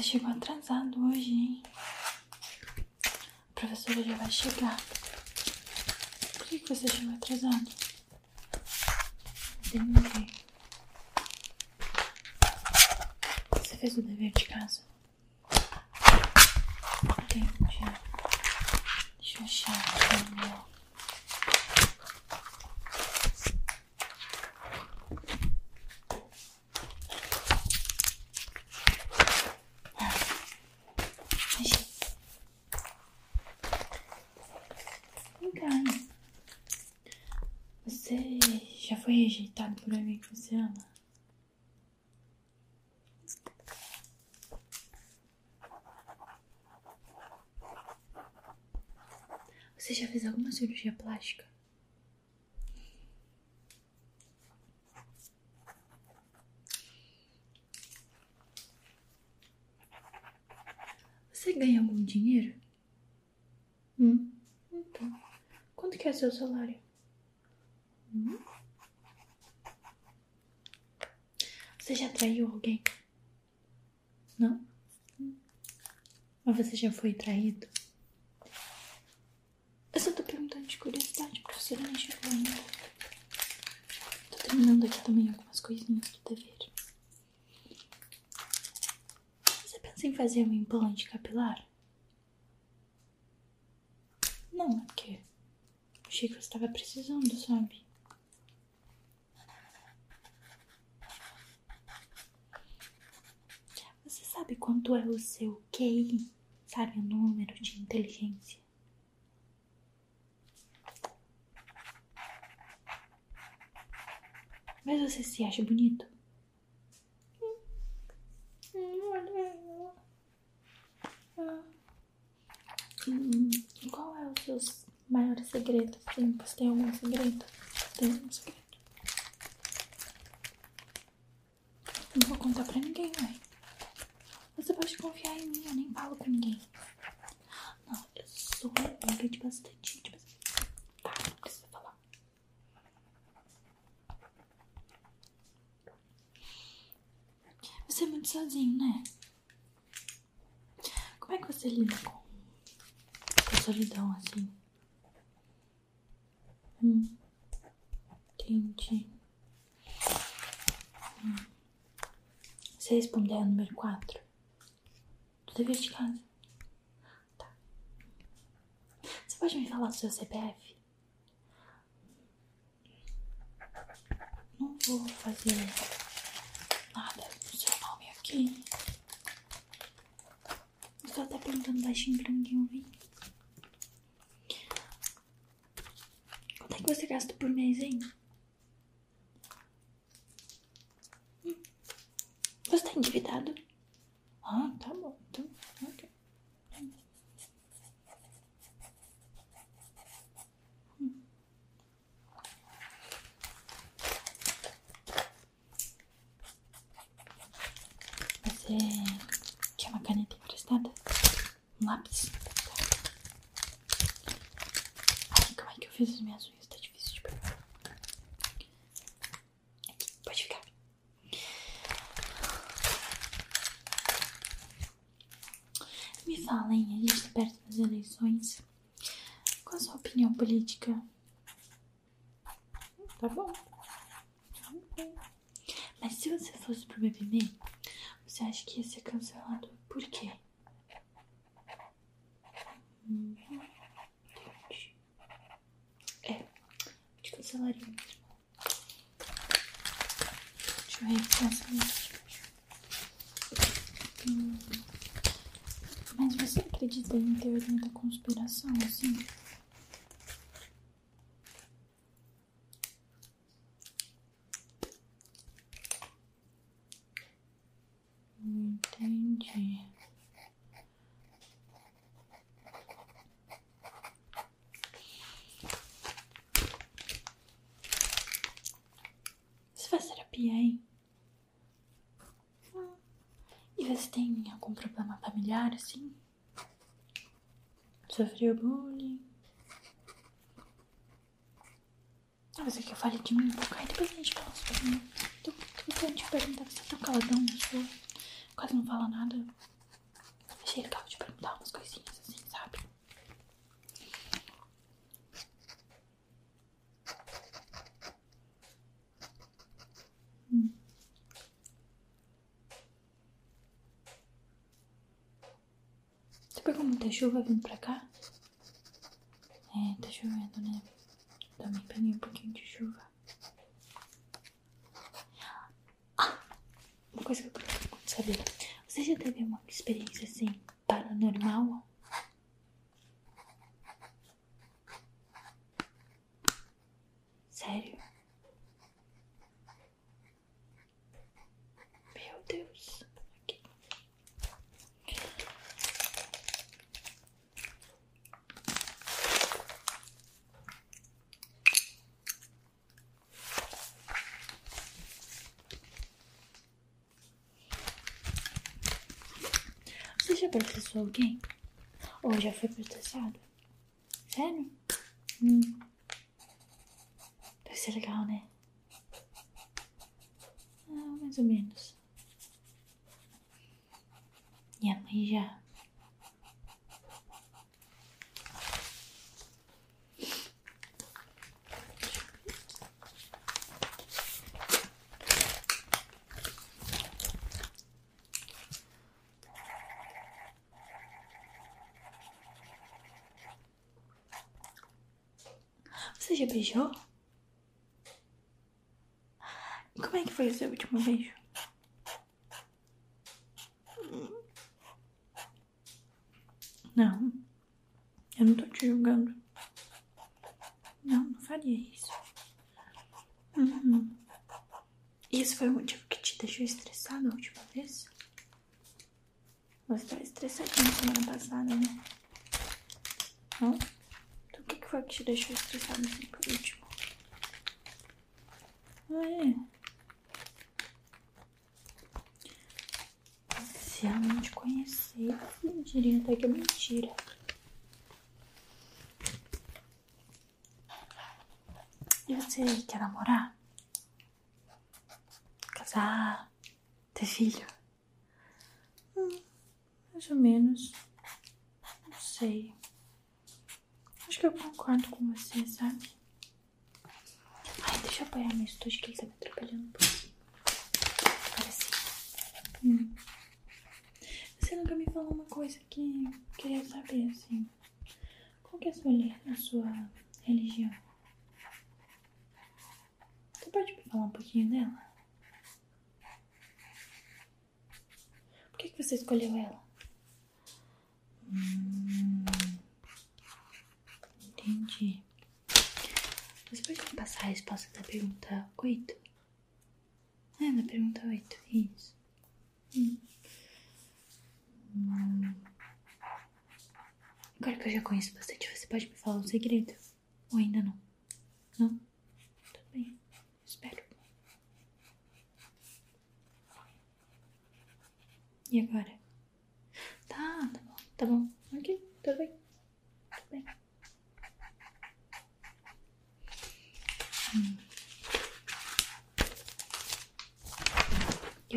Você chegou atrasado hoje, hein? A professora já vai chegar. Por que, você chegou atrasado? Entendi. Você fez o dever de casa? Entendi. Deixa eu achar aqui o meu. Achei. Vem cá. Você já foi rejeitado por alguém que você ama? Você já fez alguma cirurgia plástica? Você ganha algum dinheiro? Hum? Então, quanto que é seu salário? Hum? Você já traiu alguém? Não? Mas você já foi traído? Eu só tô perguntando de curiosidade, a professora nem chegou ainda. Tô terminando aqui também algumas coisinhas do dever. Você pensa em fazer um implante capilar? Não, é porque o Chico estava precisando, sabe? Você sabe quanto é o seu QI? Sabe o número de inteligência? Mas você se acha bonito? Hum, qual é o seu maior segredo? Sim, você tem algum segredo? Tem algum segredo? Não vou contar pra ninguém, mãe. Você pode confiar em mim, eu nem falo pra ninguém. Não, eu sou amiga de bastante gente. mas- Tá, não precisa falar. Você é muito sozinho, né? Como é que você lida com, com a solidão assim? Hum, entendi. Hum. Você respondeu a número 4? Do dever de casa. Tá. Você pode me falar do seu CPF? Não vou fazer nada no seu nome aqui. Eu tá perguntando baixinho pra ninguém ouvir. Quanto é que você gasta por mês, hein? Hum. Você tá endividado? Ah, tá bom. Então, ok. Hum. Você quer uma caneta emprestada? Um lápis? Ai, como é que eu fiz as minhas unhas? Tá difícil de pegar. Aqui, pode ficar. Me falem, a gente tá perto das eleições. Qual a sua opinião política? Tá bom. Mas se você fosse pro BBB, você acha que ia ser cancelado por quê? Hum, entendi. É, te cancelaria. Deixa eu aqui essa. Hum. Mas você acredita em teoria da conspiração, assim? Entendi. Você Hum. E você tem algum problema familiar, assim? Sofreu bullying? Ah, você quer falar de mim um pouco? Aí depois a gente fala sobre mim. Tô, querendo te perguntar, você tá caladão na sua? Quase não fala nada. Achei legal शुभ एवं प्रकाश processou alguém? Ou já foi processado? Sério? Hum. Deve ser legal, né? Ah, mais ou menos. Minha mãe já. Você já beijou? E como é que foi o seu último beijo? Não, eu não tô te julgando. Não, não faria isso. Uhum. Isso foi o motivo que te deixou estressado a última vez? Você tava estressadinho semana passada, né? Não? Então o que que foi que te deixou estressado assim por último? É? Se eu não te conhecesse, diria até que é mentira. E você quer namorar? Casar? Ter filho? Hum, mais ou menos. Não sei. Que eu concordo com você, sabe? Ai, deixa eu apoiar meu estojo que ele tá me atrapalhando um pouquinho. Agora sim. Hum. Você nunca me falou uma coisa que eu queria saber, assim. Qual que é a sua, a sua religião? Você pode me falar um pouquinho dela? Por que, que você escolheu ela? Hum, entendi. Você pode me passar a resposta da pergunta 8? É, da pergunta 8, isso. Hum. Hum. Agora que eu já conheço bastante, você pode me falar um segredo? Ou ainda não? Não? Tudo bem, espero. E agora? Tá, tá bom, tá bom. Ok, tudo bem. Tudo bem. E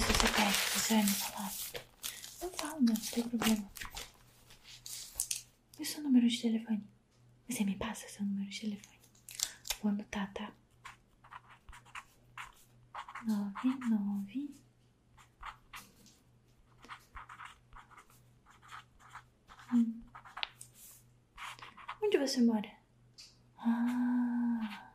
se você quer que você vai me falar? Eu falo, não, não tem problema. E o seu número de telefone? Você me passa seu número de telefone. Vou anotar, tá? Nove, nove. Hum. Onde você mora? Ah.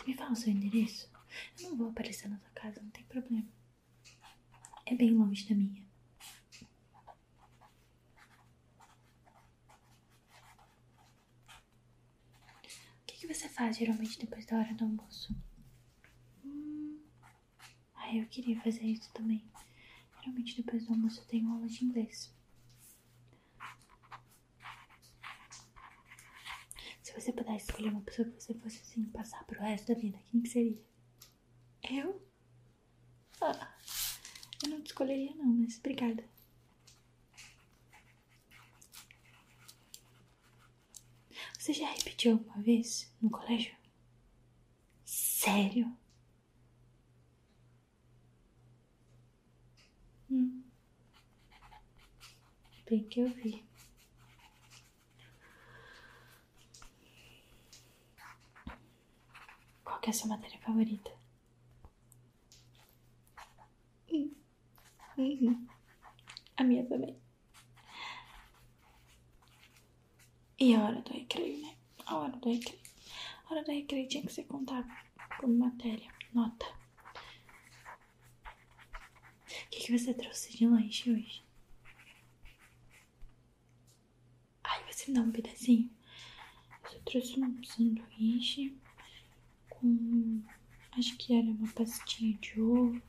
Você me fala o seu endereço? Eu não vou aparecer na sua casa, não tem problema. É bem longe da minha. O que, que você faz geralmente depois da hora do almoço? Hum. Ah, eu queria fazer isso também. Geralmente depois do almoço eu tenho aula de inglês. Se você pudesse escolher uma pessoa que você fosse assim, passar pro resto da vida, quem que seria? Eu? Ah, eu não te escolheria não, mas obrigada. Você já repetiu alguma vez no colégio? Sério? Hum, Bem que eu vi. Qual que é a sua matéria favorita? A minha também. E a hora do recreio, né? A hora do recreio. A hora do recreio tinha que ser contada como matéria, nota. O que, que você trouxe de lanche hoje? Ai, você me dá um pedacinho? Você trouxe um sanduíche com. Acho que era uma pastinha de ovo.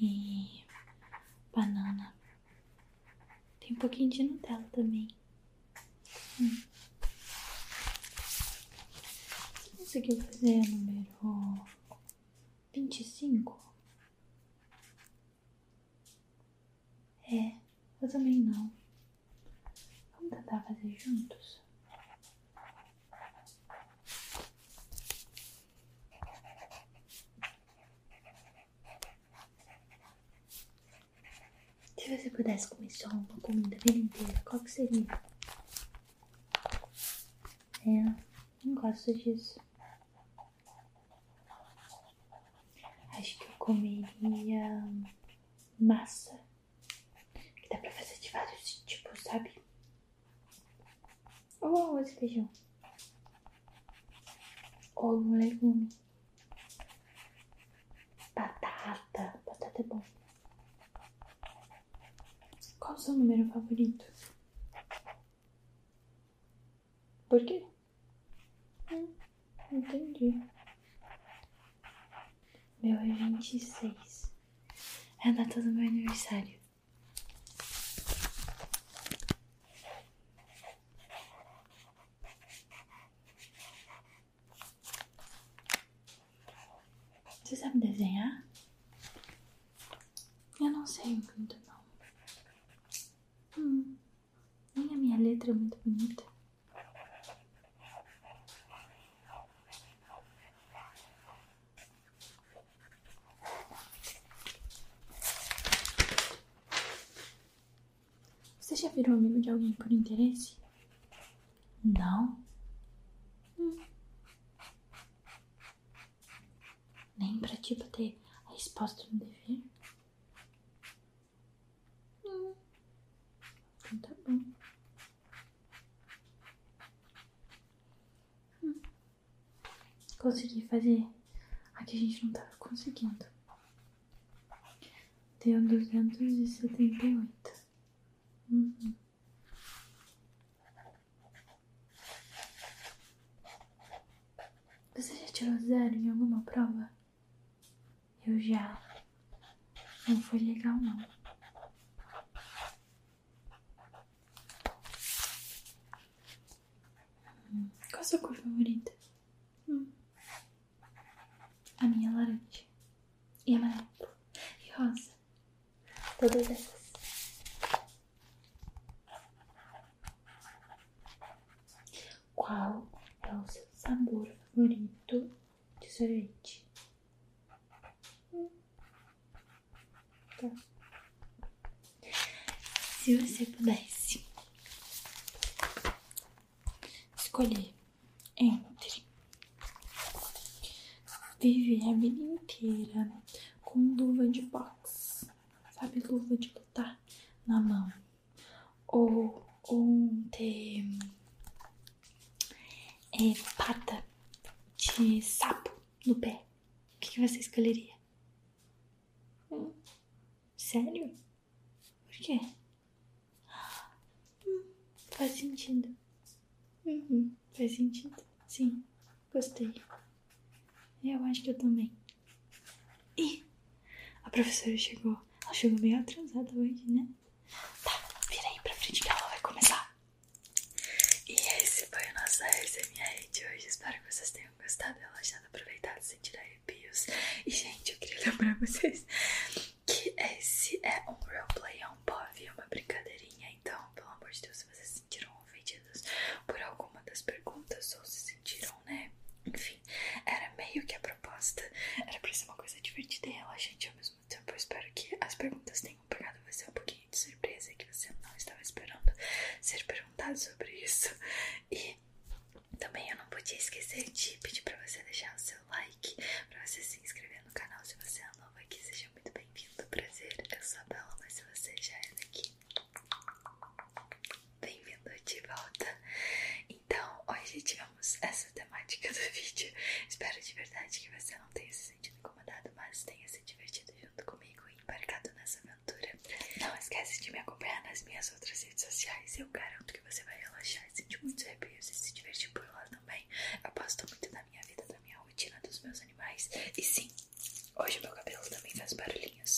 E. banana. Tem um pouquinho de Nutella também. Hum. Conseguiu fazer número 25? É, eu também não. Vamos tentar fazer juntos? Se você pudesse comer só uma comida a vida inteira, qual que seria? É, não gosto disso. Acho que eu comeria massa. Que dá pra fazer de vários tipos, sabe? Ou arroz e feijão. Ou um legume. Batata. Batata é bom. Qual o seu número favorito? Por quê? Hum, entendi. Meu é 26. É a data do meu aniversário. Você sabe desenhar? Eu não sei muito, não. Hum, nem a minha letra é muito bonita. Você já virou amigo de alguém por interesse? Não? Hum. Nem pra tipo ter a resposta no dever? Hum. Então tá bom. Hum. Consegui fazer a que a gente não tava conseguindo. Deu duzentos e setenta e oito. Uhum. Você já tirou zero em alguma prova? Eu já. Não foi legal, não. Hum, Qual a sua cor favorita? Minha é laranja. E amarelo. E rosa. Todas essas. Qual é o seu sabor favorito de sorvete? Hum. Tá. Se você pudesse escolher viver a vida inteira com luva de boxe, sabe, luva de lutar na mão, ou, ou ter é, pata de sapo no pé, o que, que você escolheria? Hum, sério? Por quê? Hum, faz sentido. Uhum, faz sentido. Sim, gostei. Eu acho que eu também. Ih, a professora chegou. Ela chegou meio atrasada hoje, né? Tá, vira aí pra frente que ela vai começar. E esse foi o nosso ASMR de hoje. Espero que vocês tenham gostado, relaxado, aproveitado, sentido arrepios. E, gente, eu queria lembrar vocês que esse é um roleplay, é um POV, é uma brincadeirinha. Então, pelo amor de Deus, se vocês se sentiram ofendidos por alguma das perguntas ou se sentiram, né? Enfim, era meio que a proposta. Era pra ser uma coisa divertida e relaxante ao mesmo tempo. Eu espero que as perguntas tenham pegado você de verdade que você não tenha se sentido incomodado, mas tenha se divertido junto comigo e embarcado nessa aventura. Não esquece de me acompanhar nas minhas outras redes Eu garanto que você vai relaxar e sentir muitos arrepios e se divertir por lá também. Eu posto muito da minha vida, da minha rotina, dos meus animais. E sim, hoje meu cabelo também faz barulhinhos.